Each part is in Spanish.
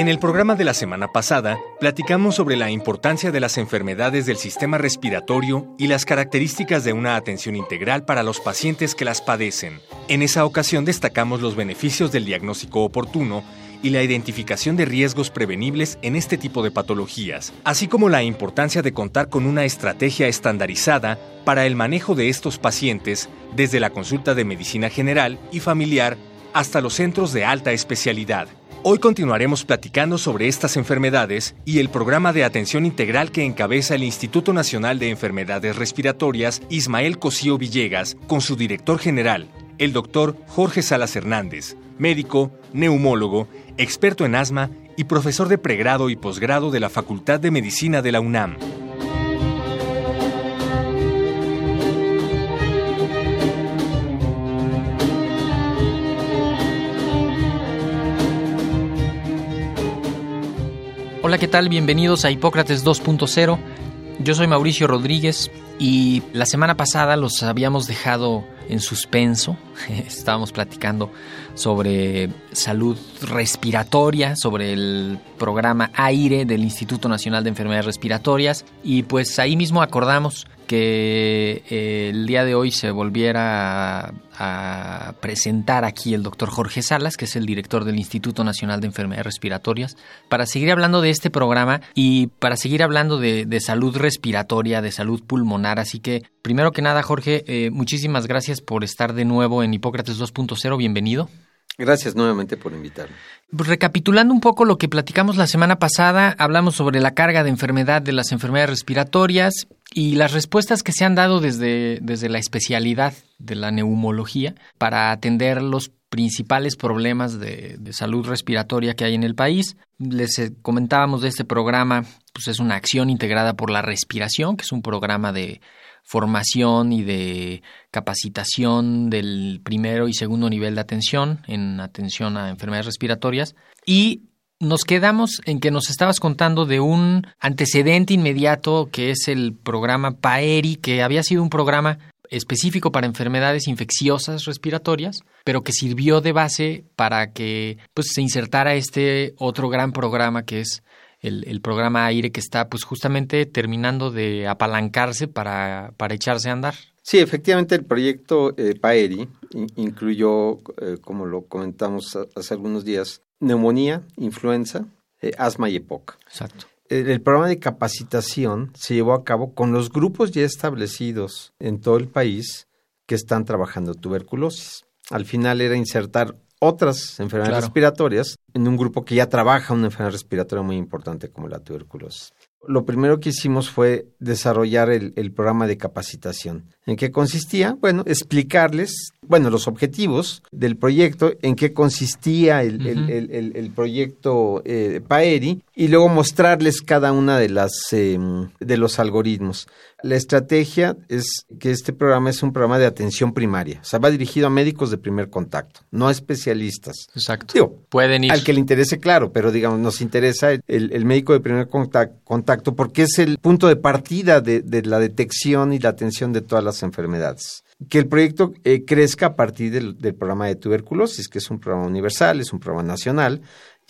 En el programa de la semana pasada, platicamos sobre la importancia de las enfermedades del sistema respiratorio y las características de una atención integral para los pacientes que las padecen. En esa ocasión destacamos los beneficios del diagnóstico oportuno y la identificación de riesgos prevenibles en este tipo de patologías, así como la importancia de contar con una estrategia estandarizada para el manejo de estos pacientes desde la consulta de medicina general y familiar hasta los centros de alta especialidad. Hoy continuaremos platicando sobre estas enfermedades y el programa de atención integral que encabeza el Instituto Nacional de Enfermedades Respiratorias Ismael Cosío Villegas con su director general, el doctor Jorge Salas Hernández, médico, neumólogo, experto en asma y profesor de pregrado y posgrado de la Facultad de Medicina de la UNAM. Hola, ¿qué tal? Bienvenidos a Hipócrates 2.0. Yo soy Mauricio Rodríguez y la semana pasada los habíamos dejado en suspenso. Estábamos platicando sobre salud respiratoria, sobre el programa AIRE del Instituto Nacional de Enfermedades Respiratorias y pues ahí mismo acordamos que eh, el día de hoy se volviera a, presentar aquí el doctor Jorge Salas, que es el director del Instituto Nacional de Enfermedades Respiratorias, para seguir hablando de este programa y para seguir hablando de, de salud respiratoria, de salud pulmonar. Así que, primero que nada, Jorge, eh, muchísimas gracias por estar de nuevo en Hipócrates 2.0. Bienvenido. Gracias nuevamente por invitarme. Recapitulando un poco lo que platicamos la semana pasada, hablamos sobre la carga de enfermedad de las enfermedades respiratorias y las respuestas que se han dado desde, desde la especialidad de la neumología para atender los principales problemas de, de, salud respiratoria que hay en el país. Les eh, comentábamos de este programa, pues es una acción integrada por la respiración, que es un programa de formación y de capacitación del primero y segundo nivel de atención en atención a enfermedades respiratorias. Y nos quedamos en que nos estabas contando de un antecedente inmediato que es el programa PAERI, que había sido un programa específico para enfermedades infecciosas respiratorias, pero que sirvió de base para que pues, se insertara este otro gran programa que es el, el, programa AIRE que está pues justamente terminando de apalancarse para, para echarse a andar. Sí, efectivamente el proyecto eh, PAERI incluyó, eh, como lo comentamos hace algunos días, neumonía, influenza, eh, asma y EPOC. Exacto. El, el, programa de capacitación se llevó a cabo con los grupos ya establecidos en todo el país que están trabajando tuberculosis. Al final era insertar otras enfermedades claro. respiratorias en un grupo que ya trabaja una enfermedad respiratoria muy importante como la tuberculosis. Lo primero que hicimos fue desarrollar el, el, programa de capacitación. ¿En qué consistía? Bueno, explicarles, bueno, los objetivos del proyecto, en qué consistía el, uh -huh. el, el proyecto eh, PAERI y luego mostrarles cada una de las eh, de los algoritmos. La estrategia es que este programa es un programa de atención primaria, o sea, va dirigido a médicos de primer contacto, no a especialistas. Exacto. Digo, pueden ir al que le interese, claro, pero digamos, nos interesa el, el médico de primer contacto, contacto, porque es el punto de partida de, de, la detección y la atención de todas las enfermedades. Que el proyecto eh, crezca a partir del, del programa de tuberculosis, que es un programa universal, es un programa nacional,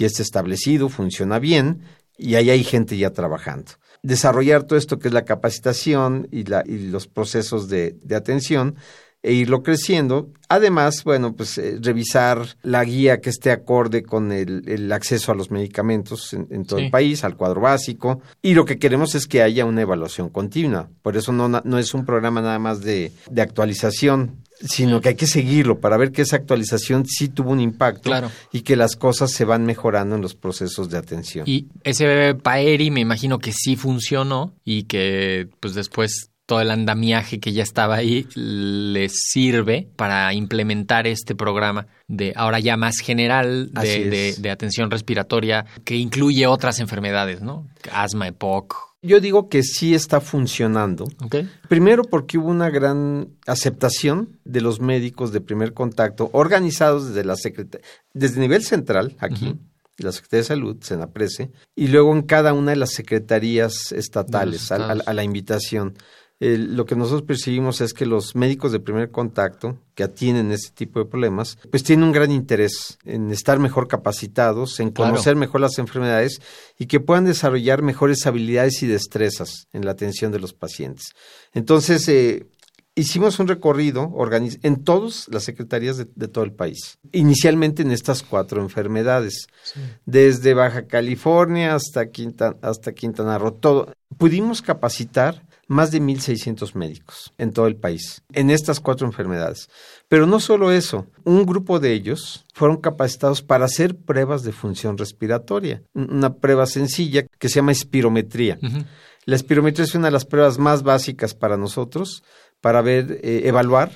ya está establecido, funciona bien y ahí hay gente ya trabajando desarrollar todo esto que es la capacitación y, la, y los procesos de, de, atención e irlo creciendo. Además, bueno, pues eh, revisar la guía que esté acorde con el, el acceso a los medicamentos en, en todo sí. el país, al cuadro básico. Y lo que queremos es que haya una evaluación continua. Por eso no, no es un programa nada más de, de actualización, sino que hay que seguirlo para ver que esa actualización sí tuvo un impacto claro. y que las cosas se van mejorando en los procesos de atención. Y ese PAERI me imagino que sí funcionó y que pues después todo el andamiaje que ya estaba ahí les sirve para implementar este programa de ahora ya más general de, de- de atención respiratoria que incluye otras enfermedades, ¿no? Asma, EPOC. Yo digo que sí está funcionando. Primero porque hubo una gran aceptación de los médicos de primer contacto organizados desde la secretaría, desde el nivel central aquí, la Secretaría de Salud, Senaprece, y luego en cada una de las secretarías estatales a la invitación. Eh, lo que nosotros percibimos es que los médicos de primer contacto que atienden este tipo de problemas, pues tienen un gran interés en estar mejor capacitados, en Claro. conocer mejor las enfermedades y que puedan desarrollar mejores habilidades y destrezas en la atención de los pacientes. Entonces, eh, hicimos un recorrido en todas las secretarías de, de todo el país, inicialmente en estas cuatro enfermedades, desde Baja California hasta, Quinta- hasta Quintana Roo, todo. Pudimos capacitar más de 1.600 médicos en todo el país, en estas cuatro enfermedades. Pero no solo eso, un grupo de ellos fueron capacitados para hacer pruebas de función respiratoria, un- una prueba sencilla que se llama espirometría. La espirometría es una de las pruebas más básicas para nosotros para ver, eh, evaluar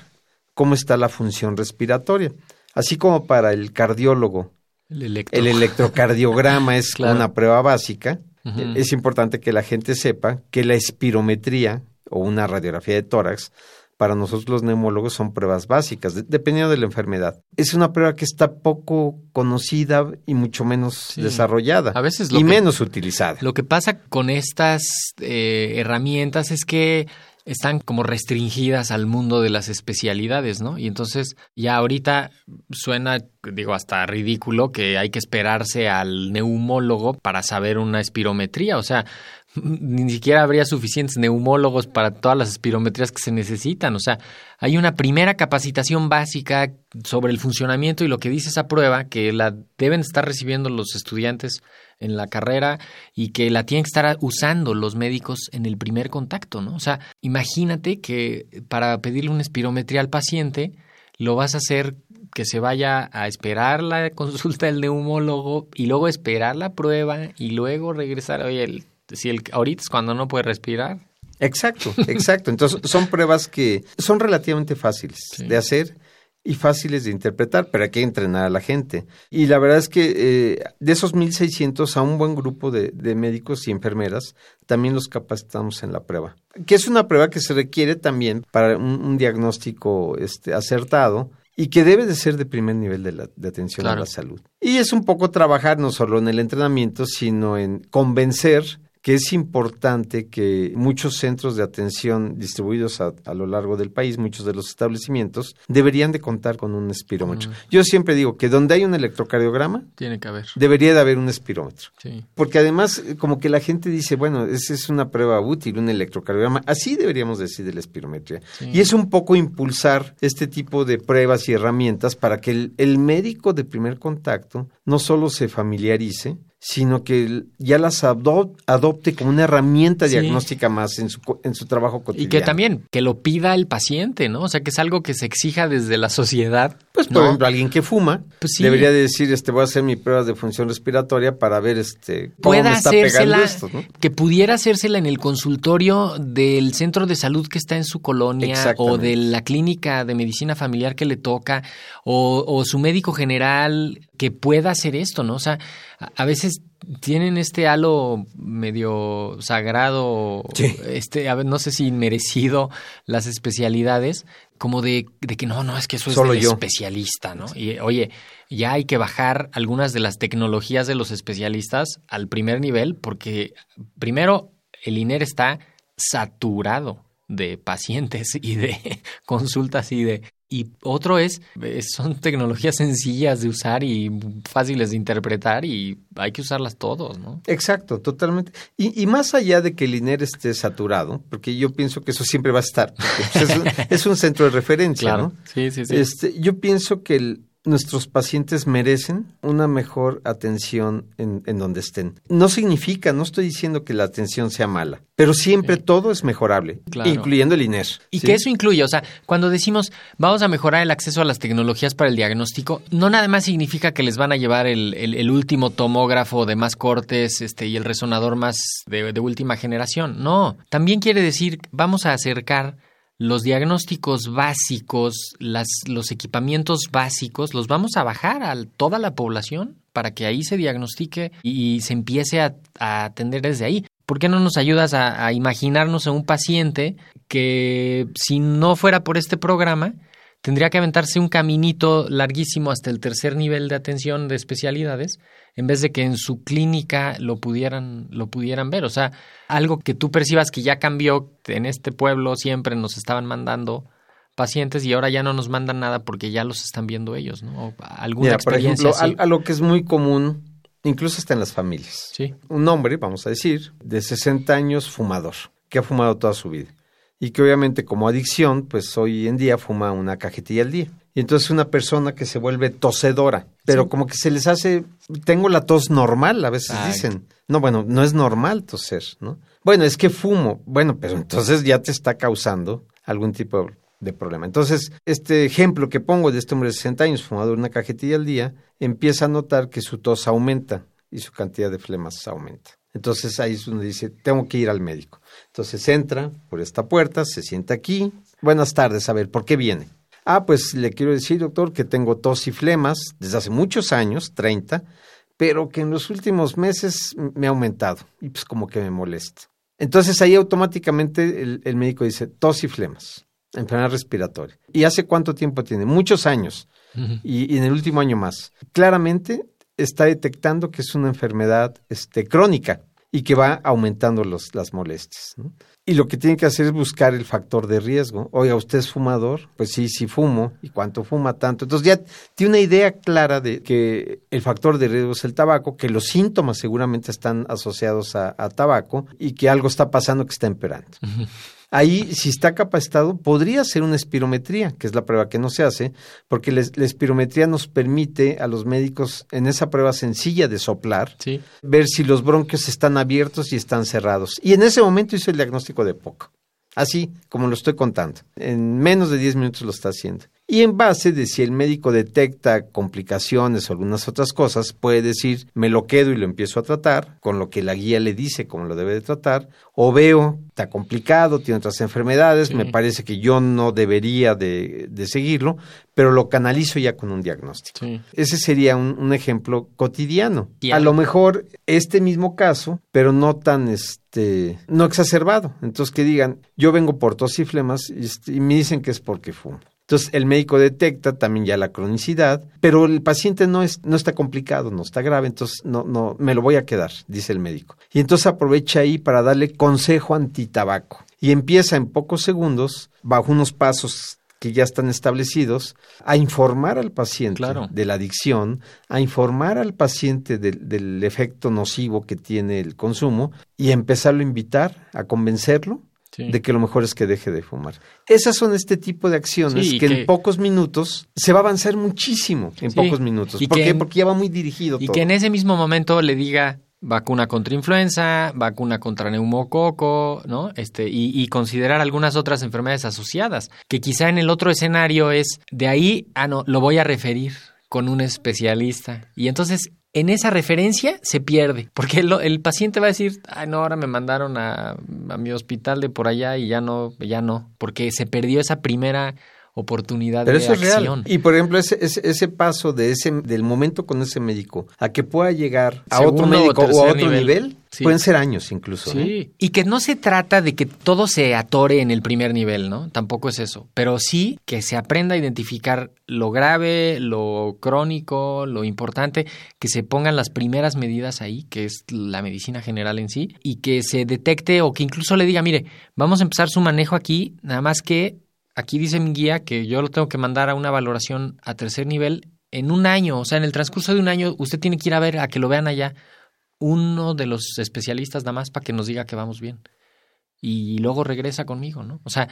cómo está la función respiratoria, así como para el cardiólogo. El electro. El electrocardiograma es Claro. una prueba básica. Eh, Es importante que la gente sepa que la espirometría o una radiografía de tórax para nosotros los neumólogos son pruebas básicas, de- dependiendo de la enfermedad. Es una prueba que está poco conocida y mucho menos Sí. desarrollada A veces lo y que- menos utilizada. Lo que pasa con estas eh, herramientas es que están como restringidas al mundo de las especialidades, ¿no? Y entonces ya ahorita suena, digo, hasta ridículo que hay que esperarse al neumólogo para saber una espirometría. O sea, ni siquiera habría suficientes neumólogos para todas las espirometrías que se necesitan. O sea, hay una primera capacitación básica sobre el funcionamiento y lo que dice esa prueba, que la deben estar recibiendo los estudiantes en la carrera y que la tienen que estar usando los médicos en el primer contacto, ¿no? O sea, imagínate que para pedirle una espirometría al paciente, lo vas a hacer que se vaya a esperar la consulta del neumólogo y luego esperar la prueba y luego regresar. Oye, el- si el, ahorita es cuando no puede respirar. Exacto, exacto. Entonces son pruebas que son relativamente fáciles Sí. de hacer y fáciles de interpretar, pero hay que entrenar a la gente. Y la verdad es que eh, de esos 1.600 a un buen grupo de, de médicos y enfermeras también los capacitamos en la prueba, que es una prueba que se requiere también para un, un diagnóstico este, acertado y que debe de ser de primer nivel de, la, de atención Claro. a la salud. Y es un poco trabajar no solo en el entrenamiento, sino en convencer que es importante que muchos centros de atención distribuidos a, a lo largo del país, muchos de los establecimientos, deberían de contar con un espirómetro. Mm. Yo siempre digo que donde hay un electrocardiograma, Tiene que haber. debería de haber un espirómetro. Sí. Porque además, eh, como que la gente dice, bueno, esa es una prueba útil, un electrocardiograma. Así deberíamos decir de la espirometría. Sí. Y es un poco impulsar este tipo de pruebas y herramientas para que el, el médico de primer contacto no solo se familiarice, sino que ya las adop- adopte como una herramienta Sí. diagnóstica más en su, en su trabajo Y cotidiano. que también, que lo pida el paciente, ¿no? O sea, que es algo que se exija desde la sociedad. Pues, por ¿no? ejemplo, alguien que fuma Pues sí. debería de decir, este, voy a hacer mi prueba de función respiratoria para ver, este, cómo pueda me está pegando esto, ¿no? que pudiera hacérsela en el consultorio del centro de salud que está en su colonia o de la clínica de medicina familiar que le toca o, o su médico general que pueda hacer esto, ¿no? O sea, a, a veces tienen este halo medio sagrado, Sí. este, a ver, no sé si merecido las especialidades, como de, de que no, no, es que eso es Solo del yo. especialista, ¿no? Y oye, ya hay que bajar algunas de las tecnologías de los especialistas al primer nivel, porque primero el INER está saturado de pacientes y de consultas y de y otro es eh, son tecnologías sencillas de usar y fáciles de interpretar y hay que usarlas todos, ¿no? Exacto, totalmente. Y, y más allá de que el INER esté saturado, porque yo pienso que eso siempre va a estar, pues, es, un, es un centro de referencia, ¿no? Sí, sí, sí. Este, yo pienso que el, nuestros pacientes merecen una mejor atención en, en, donde estén. No significa, no estoy diciendo que la atención sea mala, pero siempre todo es mejorable, Claro. incluyendo el INER. Y ¿sí? que eso incluye, o sea, cuando decimos vamos a mejorar el acceso a las tecnologías para el diagnóstico, no nada más significa que les van a llevar el, el- el último tomógrafo de más cortes este, y el resonador más de, de última generación. No, también quiere decir vamos a acercar los diagnósticos básicos, las, los equipamientos básicos, los vamos a bajar a toda la población para que ahí se diagnostique y se empiece a, atender desde ahí. ¿Por qué no nos ayudas a imaginarnos a un paciente que si no fuera por este programa, tendría que aventarse un caminito larguísimo hasta el tercer nivel de atención de especialidades, en vez de que en su clínica lo pudieran, lo pudieran ver. O sea, algo que tú percibas que ya cambió en este pueblo, siempre nos estaban mandando pacientes y ahora ya no nos mandan nada porque ya los están viendo ellos, ¿no? O alguna Mira, por experiencia ejemplo, así. algo que es muy común, incluso hasta en las familias. Sí. Un hombre, vamos a decir, de 60 años fumador, que ha fumado toda su vida. Y que obviamente como adicción, pues hoy en día fuma una cajetilla al día. Y entonces una persona que se vuelve tosedora, pero Sí. como que se les hace, tengo la tos normal, a veces dicen. No, bueno, no es normal toser, ¿no? Bueno, es que fumo. Bueno, pero entonces ya te está causando algún tipo de problema. Entonces, este ejemplo que pongo de este hombre de 60 años, fumador una cajetilla al día, empieza a notar que su tos aumenta y su cantidad de flemas aumenta. Entonces ahí es donde dice, tengo que ir al médico. Entonces entra por esta puerta, se sienta aquí. Buenas tardes, a ver, ¿por qué viene? Ah, pues le quiero decir, doctor, que tengo tos y flemas desde hace muchos años, 30, pero que en los últimos meses me ha aumentado y pues como que me molesta. Entonces ahí automáticamente el, el médico dice, tos y flemas, enfermedad respiratoria. ¿Y hace cuánto tiempo tiene? Muchos años y, y en el último año más. Claramente está detectando que es una enfermedad este, crónica y que va aumentando los, las molestias. Y lo que tiene que hacer es buscar el factor de riesgo. Oiga, ¿usted es fumador? Pues sí, sí fumo. ¿Y cuánto fuma tanto? Entonces ya tiene una idea clara de que el factor de riesgo es el tabaco, que los síntomas seguramente están asociados a, a tabaco y que algo está pasando que está empeorando. Ahí, si está capacitado, podría ser una espirometría, que es la prueba que no se hace, porque les- la espirometría nos permite a los médicos, en esa prueba sencilla de soplar, Sí. ver si los bronquios están abiertos y están cerrados. Y en ese momento hizo el diagnóstico de poco. Así como lo estoy contando. En menos de 10 minutos lo está haciendo. Y en base de si el médico detecta complicaciones o algunas otras cosas, puede decir, me lo quedo y lo empiezo a tratar, con lo que la guía le dice cómo lo debe de tratar, o veo, está complicado, tiene otras enfermedades, Sí. me parece que yo no debería de, de seguirlo, pero lo canalizo ya con un diagnóstico. Sí. Ese sería un, un ejemplo cotidiano. Y a lo mejor este mismo caso, pero no tan este, no exacerbado. Entonces que digan, yo vengo por tos y flemas y, este, y me dicen que es porque fumo. Entonces el médico detecta también ya la cronicidad, pero el paciente no es no está complicado, no está grave, entonces no no me lo voy a quedar, dice el médico. Y entonces aprovecha ahí para darle consejo antitabaco y empieza en pocos segundos bajo unos pasos que ya están establecidos, a informar al paciente Claro. de la adicción, a informar al paciente del, del efecto nocivo que tiene el consumo y a empezarlo a invitar, a convencerlo Sí. de que lo mejor es que deje de fumar. Esas son este tipo de acciones Sí, que, que- en pocos minutos se va a avanzar muchísimo, en Sí, pocos minutos. ¿Por qué? en- Porque ya va muy dirigido Y todo. que en ese mismo momento le diga vacuna contra influenza, vacuna contra neumococo, ¿no? Este, y, y considerar algunas otras enfermedades asociadas, que quizá en el otro escenario es de ahí, ah, no, lo voy a referir con un especialista. Y entonces, en esa referencia se pierde, porque el, el paciente va a decir, ay, no, ahora me mandaron a, a mi hospital de por allá y ya no, ya no, porque se perdió esa primera oportunidad Pero de eso es acción. real. Y por ejemplo, ese, ese, ese paso de ese, del momento con ese médico a que pueda llegar a Segundo otro médico o, a otro nivel, nivel. Sí. pueden ser años incluso. Sí, y que no se trata de que todo se atore en el primer nivel, ¿no? Tampoco es eso, pero sí que se aprenda a identificar lo grave, lo crónico, lo importante, que se pongan las primeras medidas ahí, que es la medicina general en sí, y que se detecte o que incluso le diga, mire, vamos a empezar su manejo aquí, nada más que aquí dice mi guía que yo lo tengo que mandar a una valoración a tercer nivel en un año, o sea, en el transcurso de un año usted tiene que ir a ver, a que lo vean allá uno de los especialistas nada más para que nos diga que vamos bien. Y luego regresa conmigo, ¿no? O sea,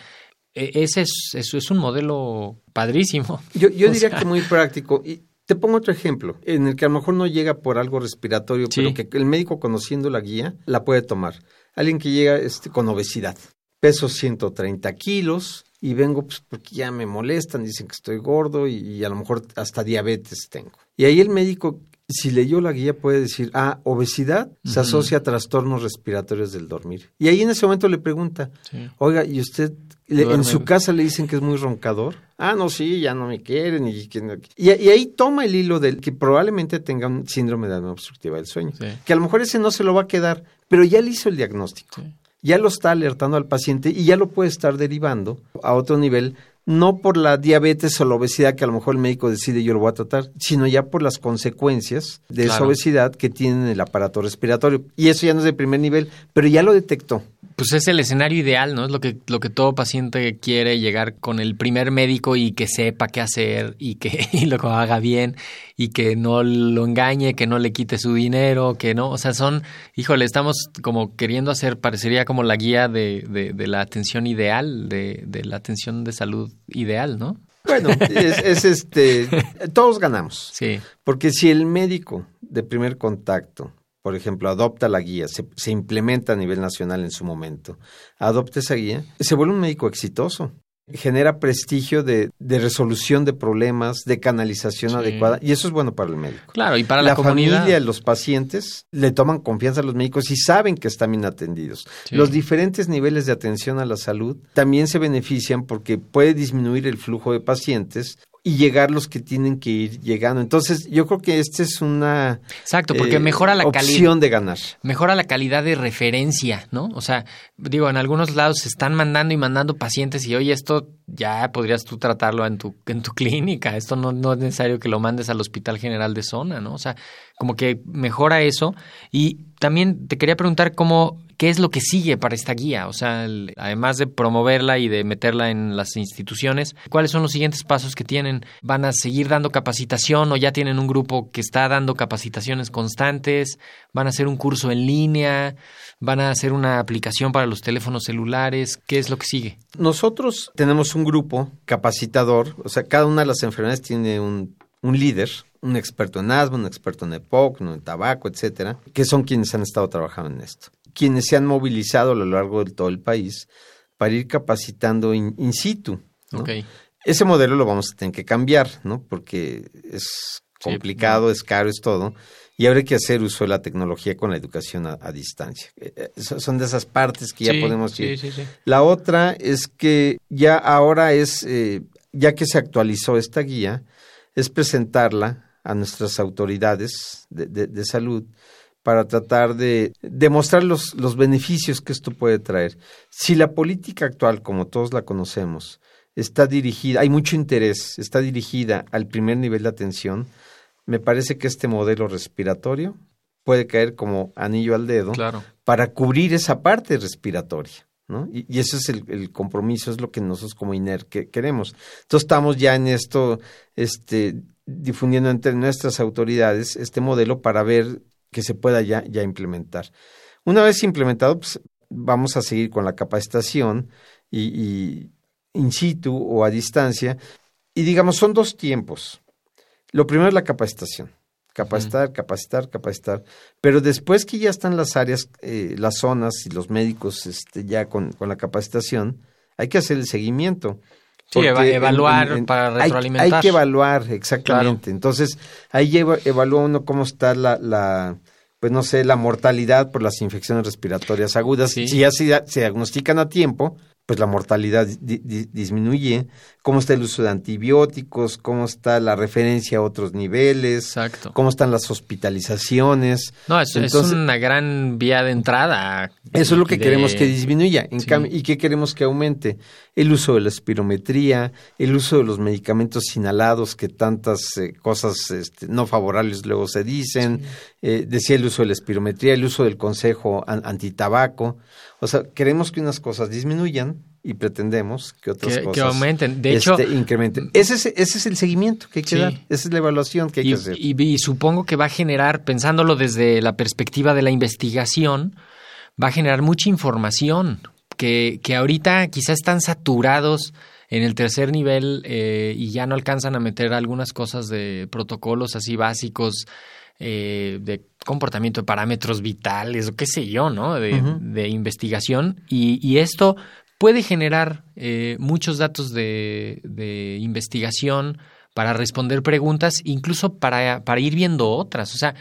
e- ese es, eso es un modelo padrísimo. Yo, yo diría sea, que muy práctico. Y te pongo otro ejemplo, en el que a lo mejor no llega por algo respiratorio, Sí. pero que el médico conociendo la guía la puede tomar. Alguien que llega este, con obesidad, peso 130 kilos y vengo pues, porque ya me molestan, dicen que estoy gordo y, y a lo mejor hasta diabetes tengo. Y ahí el médico, si leyó la guía, puede decir, ah, obesidad se asocia a trastornos respiratorios del dormir. Y ahí en ese momento le pregunta, sí. Oiga, ¿y usted le- en su casa le dicen que es muy roncador? Ah, no, sí, ya no me quieren. Y, y, y ahí toma el hilo del que probablemente tenga un síndrome de apnea obstructiva del sueño. Sí. Que a lo mejor ese no se lo va a quedar, pero ya le hizo el diagnóstico. Sí. Ya lo está alertando al paciente y ya lo puede estar derivando a otro nivel, no por la diabetes o la obesidad que a lo mejor el médico decide yo lo voy a tratar, sino ya por las consecuencias de esa obesidad que tiene en el aparato respiratorio. Y eso ya no es de primer nivel, pero ya lo detectó. Pues es el escenario ideal, ¿no? Es lo que, lo que todo paciente quiere, llegar con el primer médico y que sepa qué hacer y que y lo haga bien y que no lo engañe, que no le quite su dinero, que no, o sea, son, híjole, estamos como queriendo hacer, parecería como la guía de, de, de la atención ideal, de, de la atención de salud ideal, ¿no? Bueno, es, es este, todos ganamos. Sí, Porque si el médico de primer contacto, por ejemplo, adopta la guía, se, se implementa a nivel nacional en su momento, adopta esa guía, se vuelve un médico exitoso. Genera prestigio de, de resolución de problemas, de canalización Sí. adecuada, y eso es bueno para el médico. claro, y para la, comunidad. familia, los pacientes le toman confianza a los médicos y saben que están bien atendidos. Sí. Los diferentes niveles de atención a la salud también se benefician porque puede disminuir el flujo de pacientes y llegar los que tienen que ir llegando. Entonces, yo creo que esta es una Exacto, porque eh, mejora la opción de ganar. mejora la calidad de referencia, ¿no? O sea, digo, en algunos lados se están mandando y mandando pacientes y oye, esto ya podrías tú tratarlo en tu, en tu clínica, esto no, no es necesario que lo mandes al Hospital General de Zona, ¿no? O sea, como que mejora eso. Y también te quería preguntar cómo, qué es lo que sigue para esta guía, o sea, además de promoverla y de meterla en las instituciones, ¿cuáles son los siguientes pasos que tienen? ¿Van a seguir dando capacitación o ya tienen un grupo que está dando capacitaciones constantes? ¿Van a hacer un curso en línea? ¿Van a hacer una aplicación para los teléfonos celulares? ¿Qué es lo que sigue? Nosotros tenemos un grupo capacitador, o sea, cada una de las enfermedades tiene un, un líder, un experto en asma, un experto en EPOC, en tabaco, etcétera, que son quienes han estado trabajando en esto. Quienes se han movilizado a lo largo de todo el país para ir capacitando in, in situ. ¿no? Ok. Ese modelo lo vamos a tener que cambiar, ¿no? Porque es Sí, complicado, es caro, es todo. Y habrá que hacer uso de la tecnología con la educación a, a distancia. Eh, eh, so- son de esas partes que ya Sí, podemos ir. sí, sí. La otra es que ya ahora es, eh, ya que se actualizó esta guía, es presentarla a nuestras autoridades de, de- de salud para tratar de demostrar los, los beneficios que esto puede traer. Si la política actual, como todos la conocemos, está dirigida, hay mucho interés, está dirigida al primer nivel de atención, me parece que este modelo respiratorio puede caer como anillo al dedo Claro. para cubrir esa parte respiratoria. Y, y ese es el, compromiso, es lo que nosotros como INER que, queremos. Entonces estamos ya en esto, este, difundiendo entre nuestras autoridades este modelo para ver que se pueda ya, ya implementar. Una vez implementado, pues vamos a seguir con la capacitación y in situ o a distancia. Y digamos, son dos tiempos. Lo primero es la capacitación. Capacitar, capacitar, capacitar. Pero después que ya están las áreas, eh, las zonas y los médicos este, ya con, con la capacitación, hay que hacer el seguimiento. Sí, eva- en- evaluar en- en- para hay- retroalimentar. Hay, que evaluar, exactamente. Entonces, ahí lleva- evalúa uno cómo está la, la, pues no sé, la mortalidad por las infecciones respiratorias agudas. Sí. Si ya se, se diagnostican a tiempo, pues la mortalidad di- di- disminuye. Cómo está el uso de antibióticos, cómo está la referencia a otros niveles, Exacto. cómo están las hospitalizaciones. No, es, es Entonces- una gran vía de entrada. Eso es lo que de- queremos que disminuya. En Sí. ¿Y qué queremos que aumente? El uso de la espirometría, el uso de los medicamentos inhalados, que tantas eh, cosas este, no favorables luego se dicen. Eh, decía el uso de la espirometría, el uso del consejo an- antitabaco. O sea, queremos que unas cosas disminuyan y pretendemos que otras Que- que cosas aumenten. De hecho- este, incrementen. Ese es, ese es el seguimiento que hay que Sí. dar. Esa es la evaluación que hay Y, que hacer. y- y supongo que va a generar, pensándolo desde la perspectiva de la investigación, va a generar mucha información, que, que ahorita quizás están saturados en el tercer nivel eh, y ya no alcanzan a meter algunas cosas de protocolos así básicos eh, de comportamiento de parámetros vitales o qué sé yo, ¿no? De, de investigación. Y, y, esto puede generar eh, muchos datos de, de, investigación para responder preguntas, incluso para, para ir viendo otras. O sea,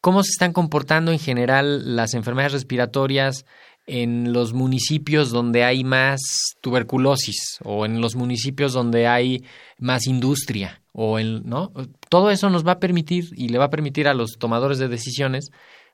cómo se están comportando en general las enfermedades respiratorias en los municipios donde hay más tuberculosis o en los municipios donde hay más industria o en no todo eso nos va a permitir y le va a permitir a los tomadores de decisiones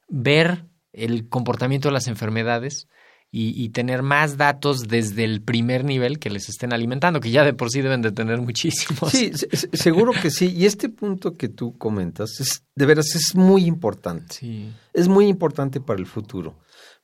ver el comportamiento de las enfermedades y, y, tener más datos desde el primer nivel que les estén alimentando, que ya de por sí deben de tener muchísimos. Sí, seguro que sí. Y este punto que tú comentas, es, de veras, es muy importante. Sí. Es muy importante para el futuro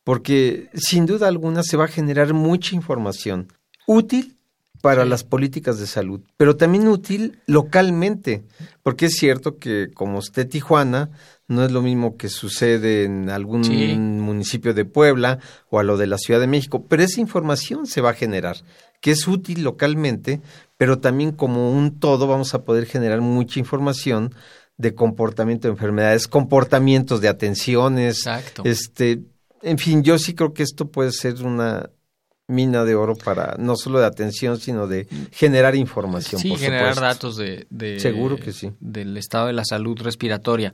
porque sin duda alguna se va a generar mucha información útil para las políticas de salud, pero también útil localmente, porque es cierto que como usted Tijuana, no es lo mismo que sucede en algún sí. municipio de Puebla o a lo de la Ciudad de México, pero esa información se va a generar, que es útil localmente, pero también como un todo vamos a poder generar mucha información de comportamiento de enfermedades, comportamientos de atenciones, Exacto. este en fin, yo sí creo que esto puede ser una mina de oro para no solo de atención, sino de generar información. Sí, por generar supuesto. datos de, de, Seguro que sí. del estado de la salud respiratoria.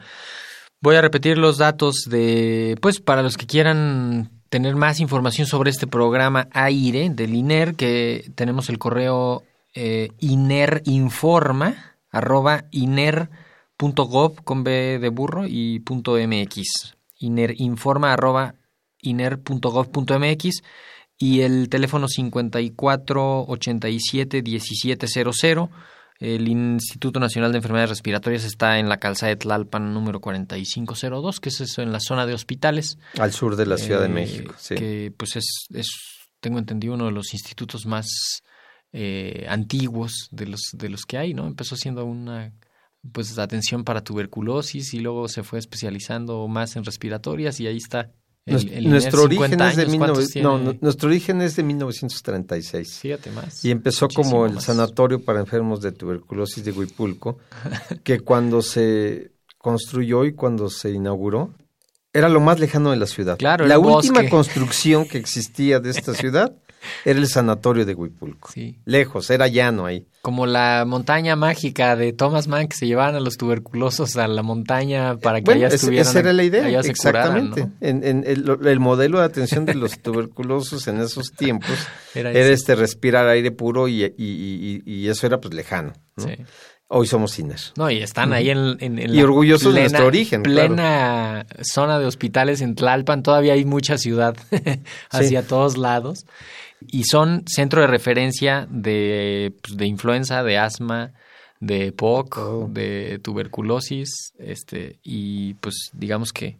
Voy a repetir los datos de, pues, para los que quieran tener más información sobre este programa AIRE del INER, que tenemos el correo eh, inerinforma, arroba iner.gov con B de burro y punto MX. Inerinforma, arroba iner.gov.mx y el teléfono 5487-1700. El Instituto Nacional de Enfermedades Respiratorias está en la calzada de Tlalpan número 4502, que es eso en la zona de hospitales. Al sur de la Ciudad eh, de México, sí. Que pues es, es, tengo entendido, uno de los institutos más eh, antiguos de los, de los que hay, ¿no? Empezó siendo una pues atención para tuberculosis y luego se fue especializando más en respiratorias y ahí está el, el nuestro, origen años, es de no, nuestro origen es de 1936. Fíjate más. Y empezó como el más. sanatorio para enfermos de tuberculosis de Huipulco, que cuando se construyó y cuando se inauguró, era lo más lejano de la ciudad. Claro, la última bosque. construcción que existía de esta ciudad era el sanatorio de Huipulco. Sí. Lejos, era llano ahí. Como la montaña mágica de Thomas Mann que se llevaban a los tuberculosos a la montaña para que bueno, allá estuvieran. Esa era la idea, exactamente. Curaran, ¿no? en, en el, el, modelo de atención de los tuberculosos en esos tiempos era, era este respirar aire puro y, y, y, y, eso era pues lejano. ¿no? Sí. Hoy somos cines. No, y están ahí en, en, en y orgullosos plena, de nuestro origen. Plena claro. zona de hospitales en Tlalpan, todavía hay mucha ciudad hacia sí. todos lados. Y son centro de referencia de, pues, de influenza, de asma, de POC, oh. de tuberculosis, este, y pues digamos que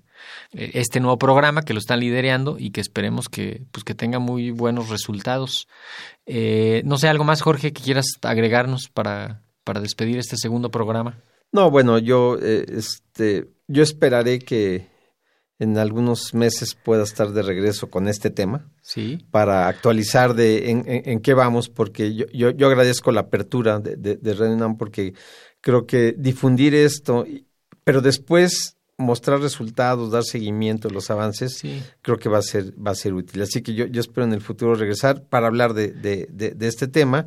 este nuevo programa que lo están liderando y que esperemos que, pues, que tenga muy buenos resultados. Eh, no sé, algo más, Jorge, que quieras agregarnos para, para despedir este segundo programa. No, bueno, yo, eh, este, yo esperaré que en algunos meses pueda estar de regreso con este tema. Sí. Para actualizar de en, en, en qué vamos, porque yo, yo, yo, agradezco la apertura de, de, de Renan porque creo que difundir esto, pero después mostrar resultados, dar seguimiento a los avances, sí. creo que va a ser, va a ser útil. Así que yo, yo espero en el futuro regresar para hablar de, de, de, de este tema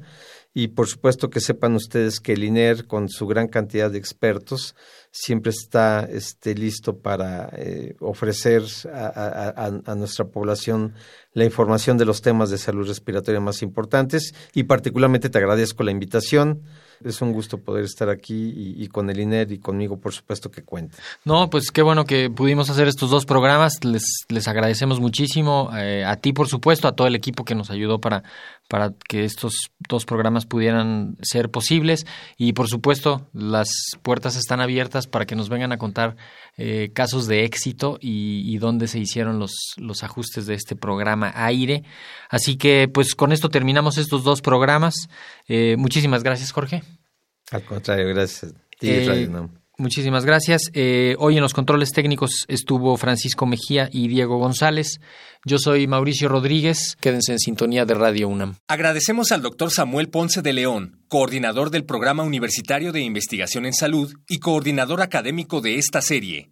y por supuesto que sepan ustedes que el INER con su gran cantidad de expertos siempre está este, listo para eh, ofrecer a, a, a, nuestra población la información de los temas de salud respiratoria más importantes y particularmente te agradezco la invitación. Es un gusto poder estar aquí y, con el INER y conmigo, por supuesto, que cuente. No, pues qué bueno que pudimos hacer estos dos programas. Les, les agradecemos muchísimo. Eh, a ti, por supuesto, a todo el equipo que nos ayudó para, para que estos dos programas pudieran ser posibles. Y, por supuesto, las puertas están abiertas para que nos vengan a contar eh, casos de éxito y, y dónde se hicieron los, los ajustes de este programa aire. Así que, pues, con esto terminamos estos dos programas. Eh, muchísimas gracias, Jorge. Al contrario, gracias. Eh, Muchísimas gracias. Eh, hoy en los controles técnicos estuvo Francisco Mejía y Diego González. Yo soy Mauricio Rodríguez. Quédense en sintonía de Radio UNAM. Agradecemos al doctor Samuel Ponce de León, coordinador del Programa Universitario de Investigación en Salud y coordinador académico de esta serie.